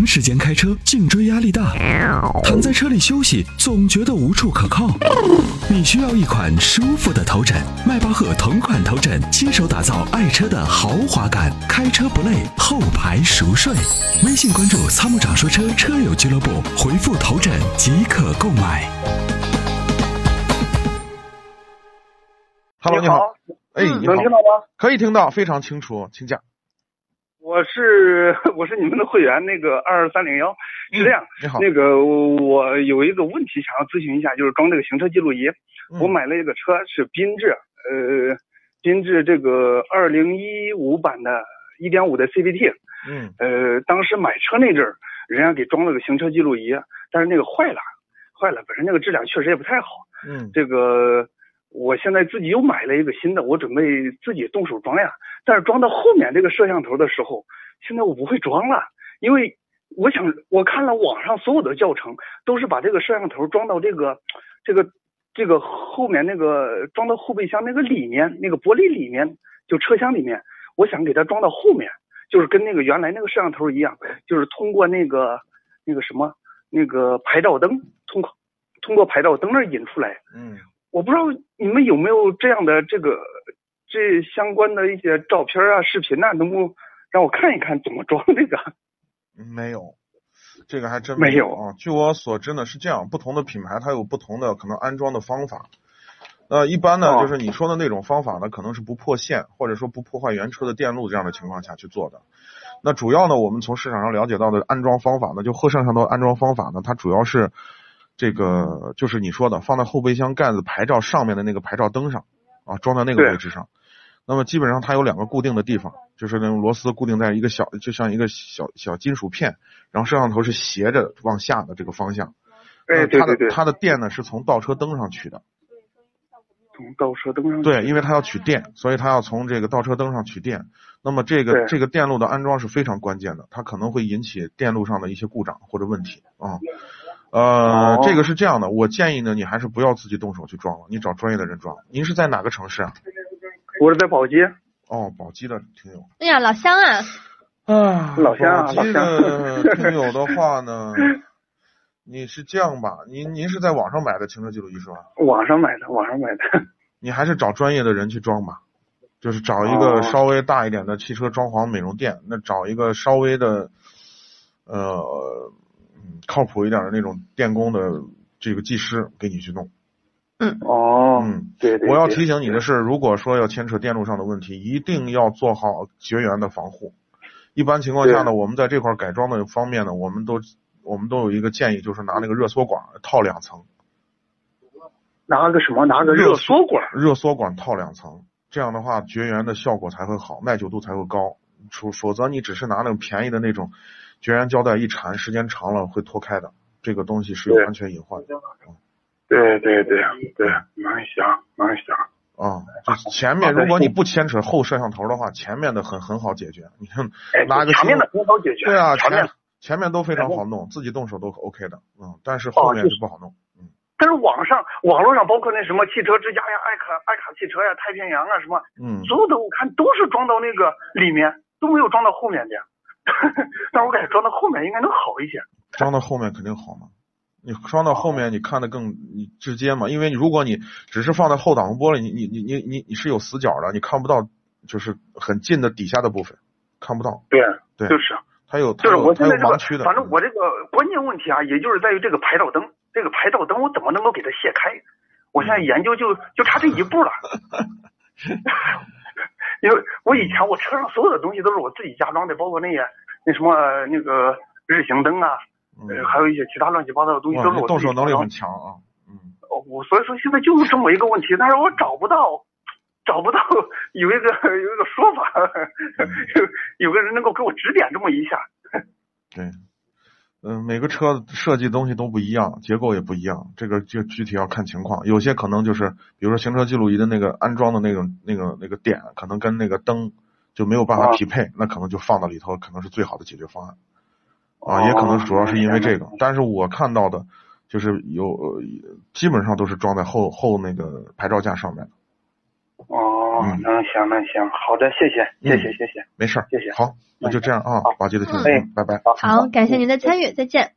长时间开车，颈椎压力大，躺在车里休息总觉得无处可靠。你需要一款舒服的头枕，迈巴赫同款头枕，亲手打造爱车的豪华感，开车不累，后排熟睡。微信关注“参谋长说车”车友俱乐部，回复“头枕”即可购买。Hello，你好。哎，你好能听到吗？可以听到，非常清楚，请讲。我是 我是你们的会员，那个二三零幺是这样，你好，那个我有一个问题想要咨询一下，就是装这个行车记录仪。嗯我买了一个车是缤智，呃，缤智这个二零一五版的一点五的 CVT，嗯呃，当时买车那阵儿，人家给装了个行车记录仪，但是那个坏了，坏了，本身那个质量确实也不太好。嗯这个我现在自己又买了一个新的，我准备自己动手装呀。但是装到后面这个摄像头的时候，现在我不会装了，因为我想我看了网上所有的教程，都是把这个摄像头装到这个这个这个后面那个装到后备箱那个里面那个玻璃里面，就车厢里面，我想给它装到后面，就是跟那个原来那个摄像头一样，就是通过那个那个什么那个牌照灯，通过通过牌照灯那儿引出来。嗯，我不知道你们有没有这样的这个这相关的一些照片啊、视频呐、能不能让我看一看怎么装这个？没有，这个还真没有有啊。据我所知呢，是这样，不同的品牌它有不同的可能安装的方法。那，一般呢，哦就是你说的那种方法呢，可能是不破线或者说不破坏原车的电路这样的情况下去做的。那主要呢，我们从市场上了解到的安装方法呢，就贺胜上的安装方法呢，它主要是这个就是你说的放在后备箱盖子牌照上面的那个牌照灯上啊，装在那个位置上。那么基本上它有两个固定的地方，就是那种螺丝固定在一个小，就像一个小小金属片，然后摄像头是斜着往下的这个方向。哎，那它的对对对，它的电呢是从倒车灯上取的，从倒车灯上对，因为它要取电，所以它要从这个倒车灯上取电。那么这个这个电路的安装是非常关键的，它可能会引起电路上的一些故障或者问题啊。呃，哦这个是这样的，我建议呢，你还是不要自己动手去装了，你找专业的人装。您是在哪个城市啊？我是在宝鸡，哦，宝鸡的听友。哎呀，老乡啊，啊，老乡啊宝鸡的老乡 听友的话呢，你是这样吧？您您是在网上买的行车记录仪是吧？网上买的，网上买的。你还是找专业的人去装吧，就是找一哦个稍微大一点的汽车装潢美容店，那找一个稍微的呃嗯靠谱一点的那种电工的这个技师给你去弄。哦，嗯，对对。对我要提醒你的是，如果说要牵扯电路上的问题，一定要做好绝缘的防护。一般情况下呢，我们在这块改装的方面呢，我们都我们都有一个建议，就是拿那个热缩管套两层，拿个什么？拿个热缩管。热缩管套两层，这样的话绝缘的效果才会好，耐久度才会高。除否则你只是拿那种便宜的那种绝缘胶带一缠，时间长了会脱开的，这个东西是有安全隐患的对对对对，蛮响蛮响。啊。就前面如果你不牵扯后摄像头的话，前面的很很好解决。你看哎，拿个新前面的很好解决。对啊，前面前。面都非常好弄，自己动手都 OK 的，嗯，但是后面就不好弄，嗯，但是网上网络上包括那什么汽车之家呀、爱卡爱卡汽车呀、太平洋啊什么，嗯，所有的我看都是装到那个里面，都没有装到后面的。但我感觉装到后面应该能好一些。装到后面肯定好嘛。你装到后面，你看的更你直接嘛，因为如果你只是放在后挡风玻璃，你你你你你你是有死角的，你看不到就是很近的底下的部分，看不到，对，对就是它有就是我现在这个盲区的，，反正我这个关键问题啊，也就是在于这个牌照灯，这个牌照灯我怎么能够给它卸开？我现在研究就就差这一步了。因为我以前我车上所有的东西都是我自己加装的，包括那些那什么那个日行灯啊，还有一些其他乱七八糟的东西，都是我动手能力很强啊，嗯，哦我所以说现在就是这么一个问题，但是我找不到，找不到有一个有一个说法，有 有个人能够给我指点这么一下。对，嗯，每个车设计东西都不一样，结构也不一样，这个就具体要看情况。有些可能就是，比如说行车记录仪的那个安装的那种、那个、那个点，可能跟那个灯就没有办法啊匹配，那可能就放到里头，可能是最好的解决方案。哦啊，也可能主要是因为这个，但是我看到的，就是有呃基本上都是装在后后那个牌照架上面的。哦那行那行，好的，谢谢谢谢谢谢。没事儿，谢谢好，那就这样啊好，宝鸡的听拜拜。好好，感谢您的参与，再见。